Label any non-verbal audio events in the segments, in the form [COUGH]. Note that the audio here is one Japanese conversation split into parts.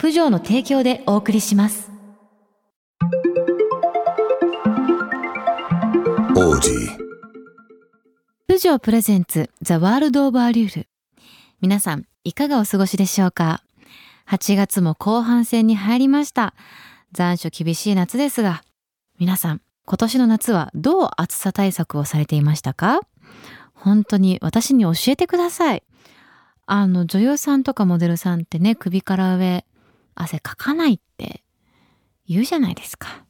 プジョーの提供でお送りします。Audi. プジョープレゼンツザ・ワールド・オブ・アリュール。皆さんいかがお過ごしでしょうか？8月も後半戦に入りました。残暑厳しい夏ですが。皆さん今年の夏はどう暑さ対策をされていましたか？本当に私に教えてください。あの女優さんとかモデルさんってね首から上汗かかないって言うじゃないですか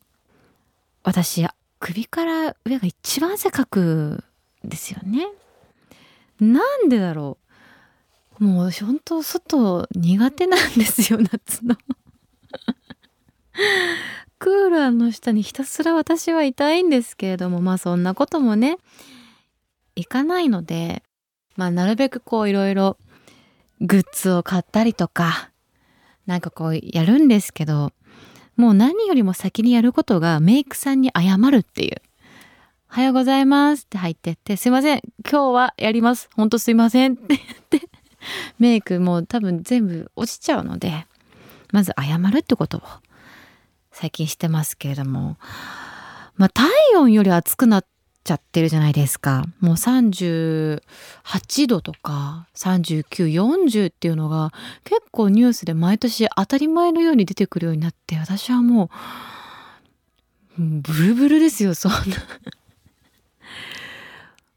私首から上が一番汗かくですよね。なんでだろう。もう本当外苦手なんですよ夏の。クーラーの下にひたすら私はいたいんですけれどもまあそんなこともねいかないのでまあなるべくこういろいろグッズを買ったりとかなんかこうやるんですけどもう何よりも先にやることがメイクさんに謝るっていう。おはようございますって入ってって、すいません、今日はやります。ほんとすいませんって言って、メイクもう多分全部落ちちゃうので、まず謝るってことを最近してますけれども、まあ体温より暑くなってちゃってるじゃないですか。もう38度とか39、40っていうのが結構ニュースで毎年当たり前のように出てくるようになって、私はもう、ブルブルですよ、そんな。[LAUGHS]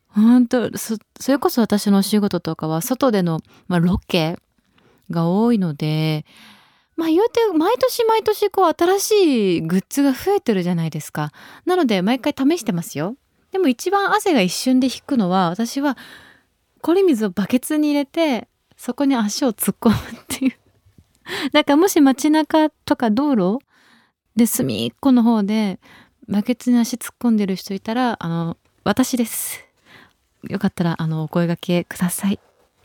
本当そそれこそ私のお仕事とかは外での、まあ、ロケが多いのでまあ言うて毎年毎年こう新しいグッズが増えてるじゃないですかなので毎回試してますよでも一番汗が一瞬で引くのは私は氷水をバケツに入れてそこに足を突っ込むっていう。なんかもし街中とか道路で隅っこの方でバケツに足突っ込んでる人いたらあの私です。よかったらあのお声掛けください。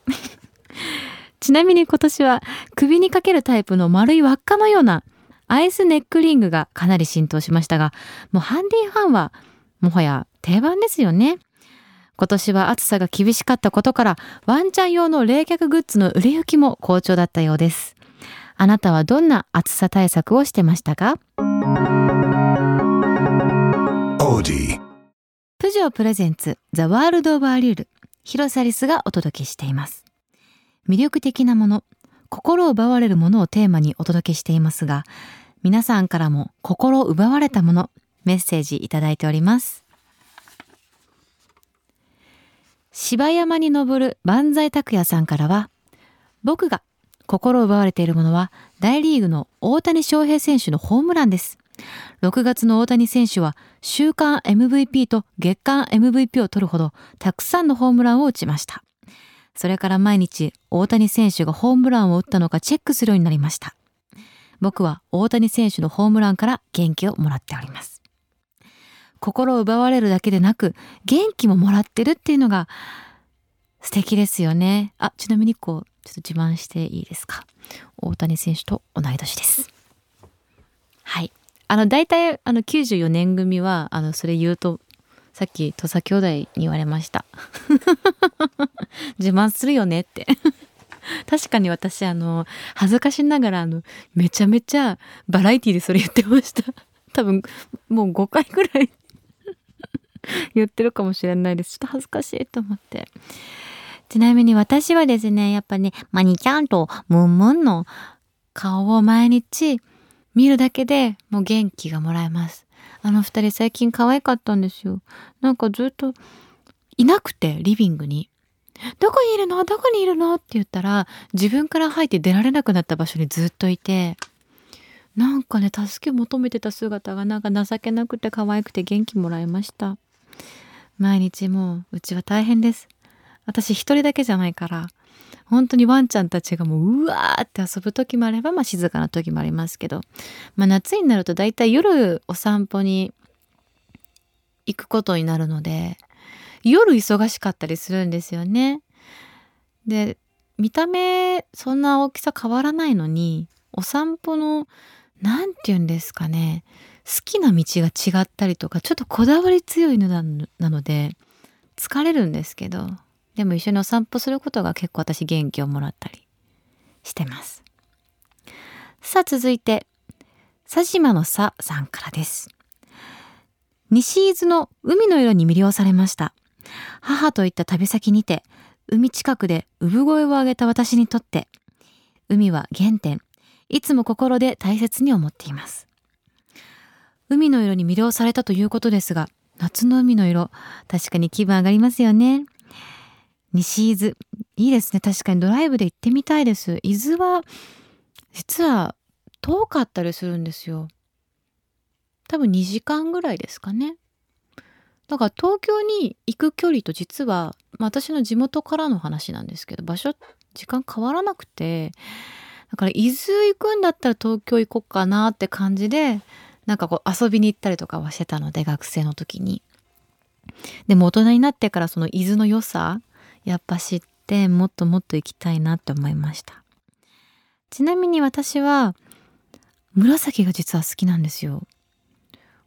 [LAUGHS] ちなみに今年は首にかけるタイプの丸い輪っかのようなアイスネックリングがかなり浸透しましたがもうハンディファンはもはや定番ですよね。今年は暑さが厳しかったことからワンちゃん用の冷却グッズの売れ行きも好調だったようです。あなたはどんな暑さ対策をしてましたか？プジョープレゼンツザワールドオブアリュール。広瀬アリスがお届けしています。魅力的なもの心を奪われるものをテーマにお届けしていますが皆さんからも心を奪われたものメッセージいただいております芝山に登る万歳拓也さんからは僕が心を奪われているものは大リーグの大谷翔平選手のホームランです6月の大谷選手は週間 MVP と月間 MVP を取るほどたくさんのホームランを打ちました。それから毎日大谷選手がホームランを打ったのかチェックするようになりました。僕は大谷選手のホームランから元気をもらっております。心を奪われるだけでなく元気ももらってるっていうのが素敵ですよね。あ、ちなみにこう、ちょっと自慢していいですか？大谷選手と同い年です。はい。あの大体あの94年組はあのそれ言うとさっき土佐兄弟に言われました [LAUGHS] 自慢するよねって確かに私あの恥ずかしながらあのめちゃめちゃバラエティでそれ言ってました多分もう5回ぐらい [LAUGHS] 言ってるかもしれないです。ちょっと恥ずかしいと思って。ちなみに私はですねやっぱねマニちゃんとムンムンの顔を毎日見るだけでもう元気がもらえます。あの二人最近可愛かったんですよ。なんかずっといなくてリビングにどこにいるの？どこにいるの？って言ったら自分から入って出られなくなった場所にずっといて。なんかね助け求めてた姿がなんか情けなくて可愛くて元気もらいました。毎日もううちは大変です私一人だけじゃないから本当にワンちゃんたちがもううわーって遊ぶ時もあれば、まあ、静かな時もありますけど、まあ、夏になるとだいたい夜お散歩に行くことになるので夜忙しかったりするんですよね。で見た目そんな大きさ変わらないのにお散歩の何て言うんですかね好きな道が違ったりとかちょっとこだわり強いのなので疲れるんですけどでも一緒にお散歩することが結構私元気をもらったりしてます。さあ続いて、佐島のささんからです。西伊豆の海の色に魅了されました。母と行った旅先にて、海近くで産声を上げた私にとって、海は原点、いつも心で大切に思っています。海の色に魅了されたということですが、夏の海の色、確かに気分上がりますよね。西伊豆。いいですね。確かにドライブで行ってみたいです。伊豆は実は遠かったりするんですよ。多分2時間ぐらいですかね。だから東京に行く距離と実は、まあ、私の地元からの話なんですけど場所時間変わらなくてだから伊豆行くんだったら東京行こうかなって感じでなんかこう遊びに行ったりとかはしてたので学生の時に。でも大人になってからその伊豆の良さやっぱ知ってもっともっと行きたいなって思いました。ちなみに私は紫が実は好きなんですよ。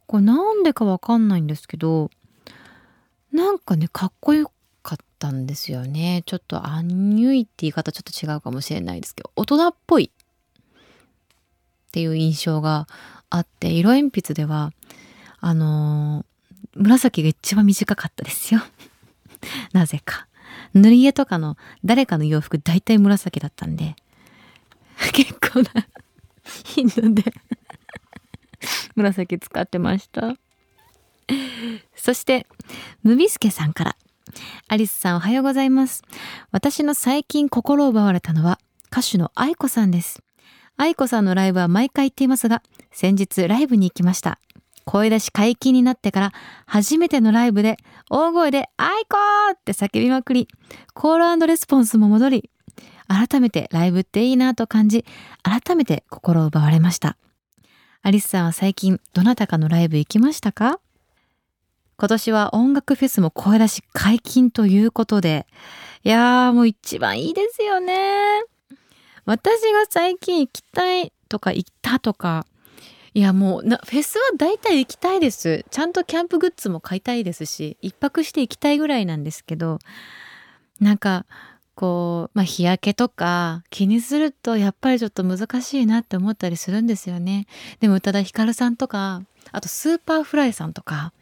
これなんでかわかんないんですけどなんかねかっこよかったんですよね。ちょっとアンニュイって言い方ちょっと違うかもしれないですけど大人っぽいっていう印象があって色鉛筆ではあのー、紫が一番短かったですよ [LAUGHS] なぜか塗り絵とかの誰かの洋服大体紫だったんで、[LAUGHS] 結構な頻度で [LAUGHS] 紫使ってました。そして、ムビスケさんから。アリスさんおはようございます。私の最近心を奪われたのは歌手の愛子さんです。愛子さんのライブは毎回行っていますが、先日ライブに行きました。声出し解禁になってから初めてのライブで大声で「アイコー!」って叫びまくりコールレスポンスも戻り改めてライブっていいなと感じ改めて心を奪われましたアリスさんは最近どなたかのライブ行きましたか？今年は音楽フェスも声出し解禁ということでいやーもう一番いいですよね私が最近行きたいとか行ったとかいやもうなフェスは大体行きたいです。ちゃんとキャンプグッズも買いたいですし一泊して行きたいぐらいなんですけどなんかこう、まあ、日焼けとか気にするとやっぱりちょっと難しいなって思ったりするんですよね。でも宇多田ヒカルさんとかあと Superflyさんとか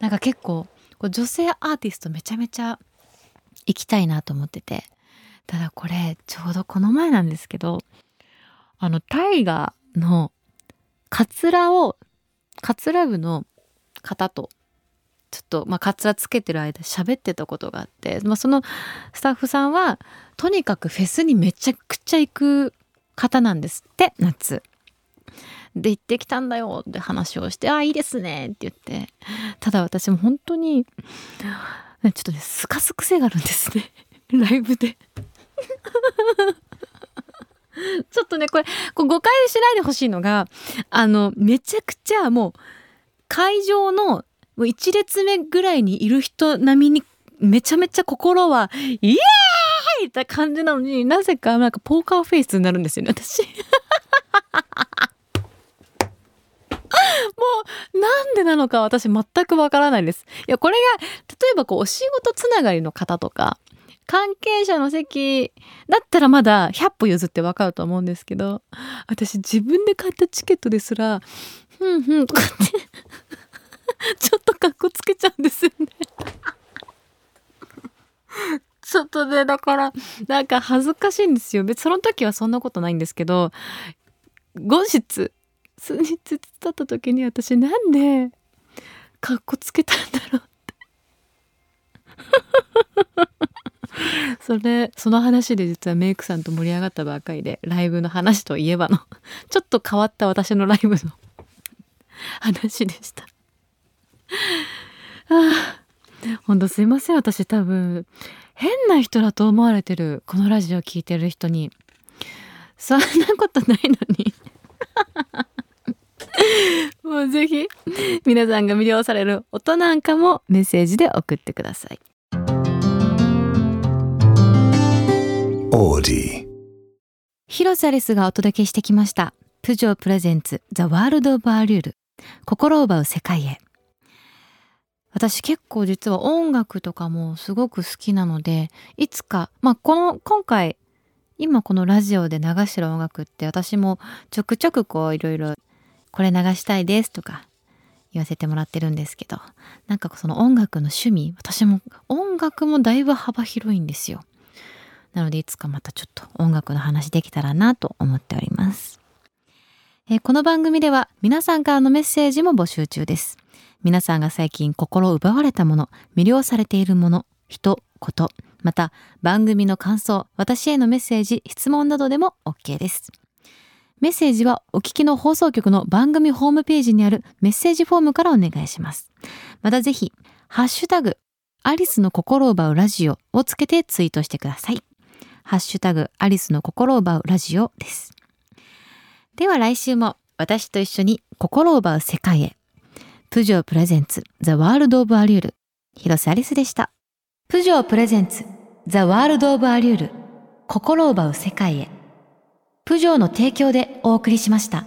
なんか結構女性アーティストめちゃめちゃ行きたいなと思ってて。ただこれちょうどこの前なんですけどあの大河のカツラをカツラ部の方とちょっと、まあ、カツラつけてる間喋ってたことがあって、まあ、そのスタッフさんはとにかくフェスにめちゃくちゃ行く方なんですって夏。で行ってきたんだよって話をして「あいいですね」って言って。ただ私も本当にちょっとねすかす癖があるんですね。[LAUGHS] ライブで。ちょっとね、これ、こ誤解しないでほしいのが、あの、めちゃくちゃもう、会場の1列目ぐらいにいる人並みに、めちゃめちゃ心は、イエーイって感じなのになぜかなんかポーカーフェイスになるんですよね、私。もう、なんでなのか私全くわからないです。いや、これが、例えばこう、お仕事つながりの方とか、関係者の席だったらまだ100歩譲ってわかると思うんですけど私自分で買ったチケットですら「ふんふん」とかってちょっとかっこつけちゃうんですよね。ちょっとねだからなんか恥ずかしいんですよ。別にその時はそんなことないんですけど後日通に筒立った時に私なんでかっこつけたんだろうってそれその話で実はメイクさんと盛り上がったばかりでライブの話といえばの [LAUGHS] ちょっと変わった私のライブの [LAUGHS] 話でした。ああほんとすいません。私多分変な人だと思われてるこのラジオ聴いてる人に。そんなことないのに。[LAUGHS] もうぜひ皆さんが魅了される音なんかもメッセージで送ってください。Audi. 広瀬アリスがお届けしてきました。プジョープレゼンツザワールドオブアリュール。心を奪う世界へ。私結構実は音楽とかもすごく好きなのでいつかまあこの今回今このラジオで流してる音楽って私もちょくちょくこういろいろこれ流したいですとか言わせてもらってるんですけどなんかその音楽の趣味私も音楽もだいぶ幅広いんですよ。なのでいつかまたちょっと音楽の話できたらなと思っております、えーこの番組では皆さんからのメッセージも募集中です。皆さんが最近心を奪われたもの魅了されているもの人ことまた番組の感想私へのメッセージ質問などでも OK です。メッセージはお聞きの放送局の番組ホームページにあるメッセージフォームからお願いします。またぜひハッシュタグアリスの心を奪うラジオをつけてツイートしてください。ハッシュタグアリスの心を奪うラジオです。では来週も私と一緒に心を奪う世界へ。プジョープレゼンツザワールドオブアリュール。広瀬アリスでした。プジョープレゼンツザワールドオブアリュール。心を奪う世界へ。プジョーの提供でお送りしました。